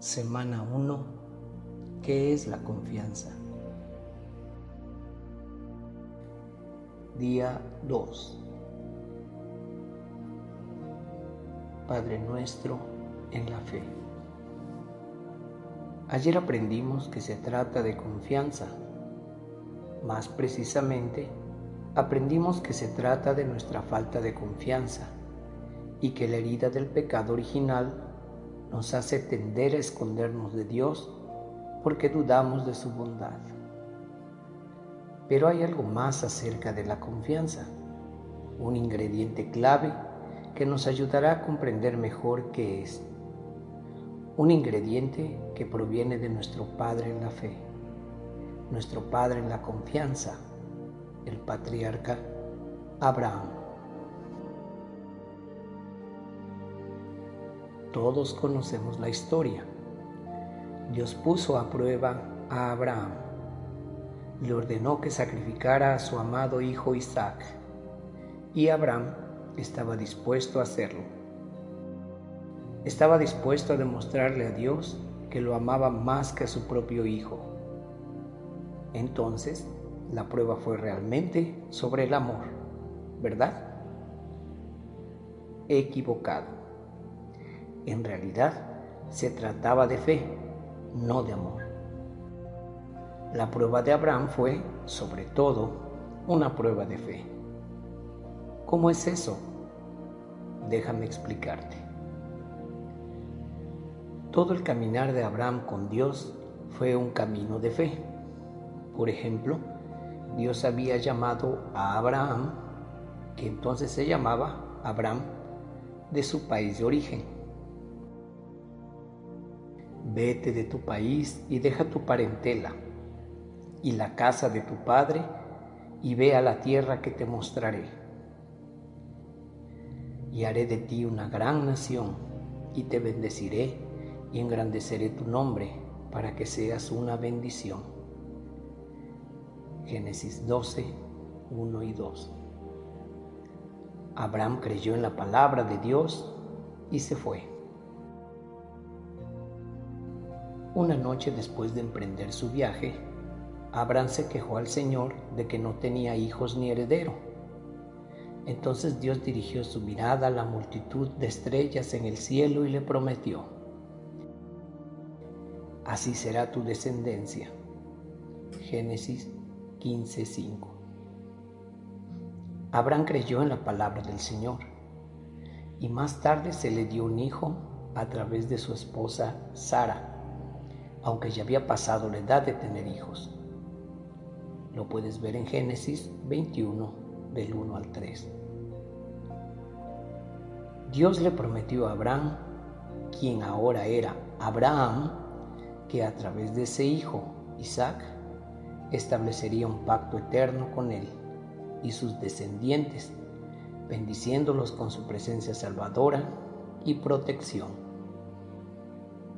Semana 1. ¿Qué es la confianza? Día 2. Padre nuestro en la fe. Ayer aprendimos que se trata de confianza. Más precisamente, aprendimos que se trata de nuestra falta de confianza y que la herida del pecado original nos hace tender a escondernos de Dios porque dudamos de su bondad. Pero hay algo más acerca de la confianza, un ingrediente clave que nos ayudará a comprender mejor qué es. Un ingrediente que proviene de nuestro Padre en la fe, nuestro Padre en la confianza, el patriarca Abraham. Todos conocemos la historia. Dios puso a prueba a Abraham. Le ordenó que sacrificara a su amado hijo Isaac. Y Abraham estaba dispuesto a hacerlo. Estaba dispuesto a demostrarle a Dios que lo amaba más que a su propio hijo. Entonces, la prueba fue realmente sobre el amor, ¿verdad? Equivocado. En realidad, se trataba de fe, no de amor. La prueba de Abraham fue, sobre todo, una prueba de fe. ¿Cómo es eso? Déjame explicarte. Todo el caminar de Abraham con Dios fue un camino de fe. Por ejemplo, Dios había llamado a Abraham, que entonces se llamaba Abraham, de su país de origen Vete de tu país y deja tu parentela y la casa de tu padre y ve a la tierra que te mostraré. Y haré de ti una gran nación y te bendeciré y engrandeceré tu nombre para que seas una bendición. Génesis 12, 1 y 2. Abraham creyó en la palabra de Dios y se fue. Una noche después de emprender su viaje, Abraham se quejó al Señor de que no tenía hijos ni heredero. Entonces Dios dirigió su mirada a la multitud de estrellas en el cielo y le prometió, Así será tu descendencia. Génesis 15:5. Abraham creyó en la palabra del Señor y más tarde se le dio un hijo a través de su esposa Sara aunque ya había pasado la edad de tener hijos. Lo puedes ver en Génesis 21, del 1 al 3. Dios le prometió a Abraham, quien ahora era Abraham, que a través de ese hijo, Isaac, establecería un pacto eterno con él y sus descendientes, bendiciéndolos con su presencia salvadora y protección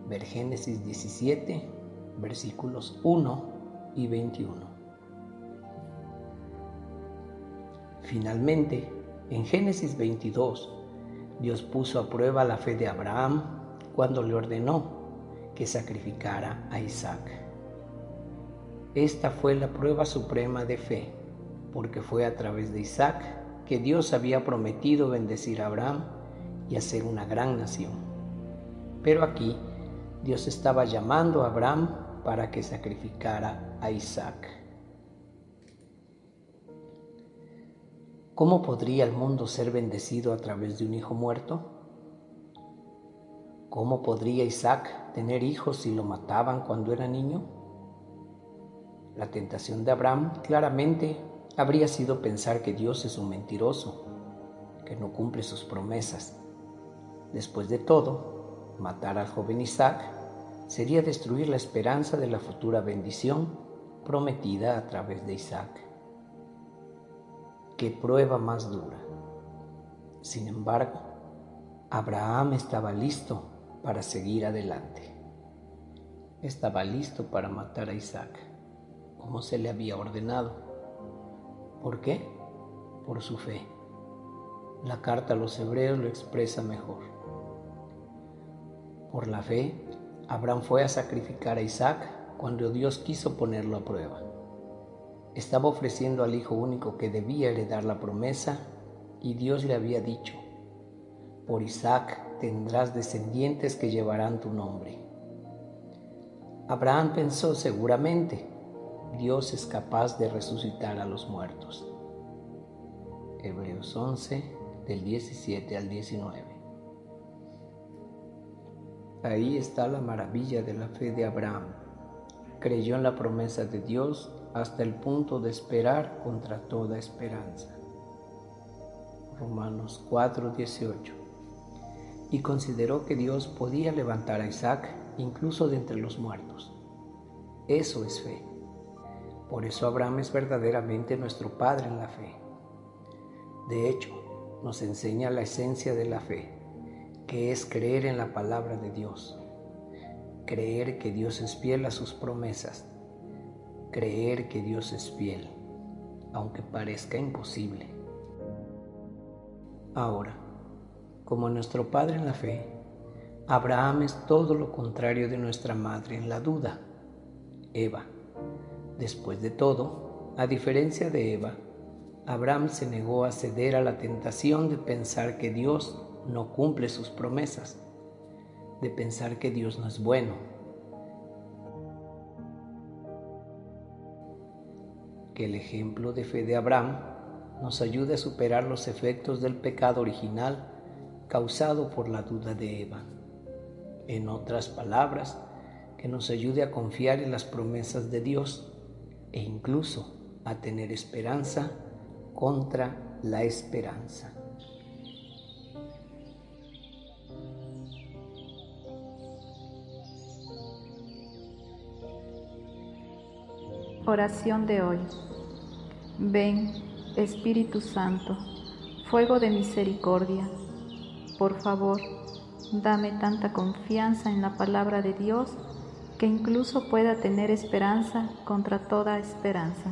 ver Génesis 17, versículos 1 y 21. Finalmente, en Génesis 22, Dios puso a prueba la fe de Abraham cuando le ordenó que sacrificara a Isaac. Esta fue la prueba suprema de fe, porque fue a través de Isaac que Dios había prometido bendecir a Abraham y hacer una gran nación. Pero aquí Dios estaba llamando a Abraham para que sacrificara a Isaac. ¿Cómo podría el mundo ser bendecido a través de un hijo muerto? ¿Cómo podría Isaac tener hijos si lo mataban cuando era niño? La tentación de Abraham claramente habría sido pensar que Dios es un mentiroso, que no cumple sus promesas. Después de todo, Matar al joven Isaac sería destruir la esperanza de la futura bendición prometida a través de Isaac. Qué prueba más dura. Sin embargo, Abraham estaba listo para seguir adelante. Estaba listo para matar a Isaac, como se le había ordenado. ¿Por qué? Por su fe. La carta a los hebreos lo expresa mejor. Por la fe, Abraham fue a sacrificar a Isaac cuando Dios quiso ponerlo a prueba. Estaba ofreciendo al hijo único que debía heredar la promesa y Dios le había dicho, por Isaac tendrás descendientes que llevarán tu nombre. Abraham pensó seguramente, Dios es capaz de resucitar a los muertos. Hebreos 11, del 17 al 19. Ahí está la maravilla de la fe de Abraham. Creyó en la promesa de Dios hasta el punto de esperar contra toda esperanza. Romanos 4, 18. Y consideró que Dios podía levantar a Isaac incluso de entre los muertos. Eso es fe. Por eso Abraham es verdaderamente nuestro Padre en la fe. De hecho, nos enseña la esencia de la fe, que es creer en la palabra de Dios, creer que Dios es fiel a sus promesas, creer que Dios es fiel, aunque parezca imposible. Ahora, como nuestro Padre en la fe, Abraham es todo lo contrario de nuestra madre en la duda, Eva. Después de todo, a diferencia de Eva, Abraham se negó a ceder a la tentación de pensar que Dios no cumple sus promesas, de pensar que Dios no es bueno. Que el ejemplo de fe de Abraham nos ayude a superar los efectos del pecado original causado por la duda de Eva. En otras palabras, que nos ayude a confiar en las promesas de Dios e incluso a tener esperanza contra la esperanza. Oración de hoy. Ven, Espíritu Santo, fuego de misericordia. Por favor, dame tanta confianza en la palabra de Dios que incluso pueda tener esperanza contra toda esperanza.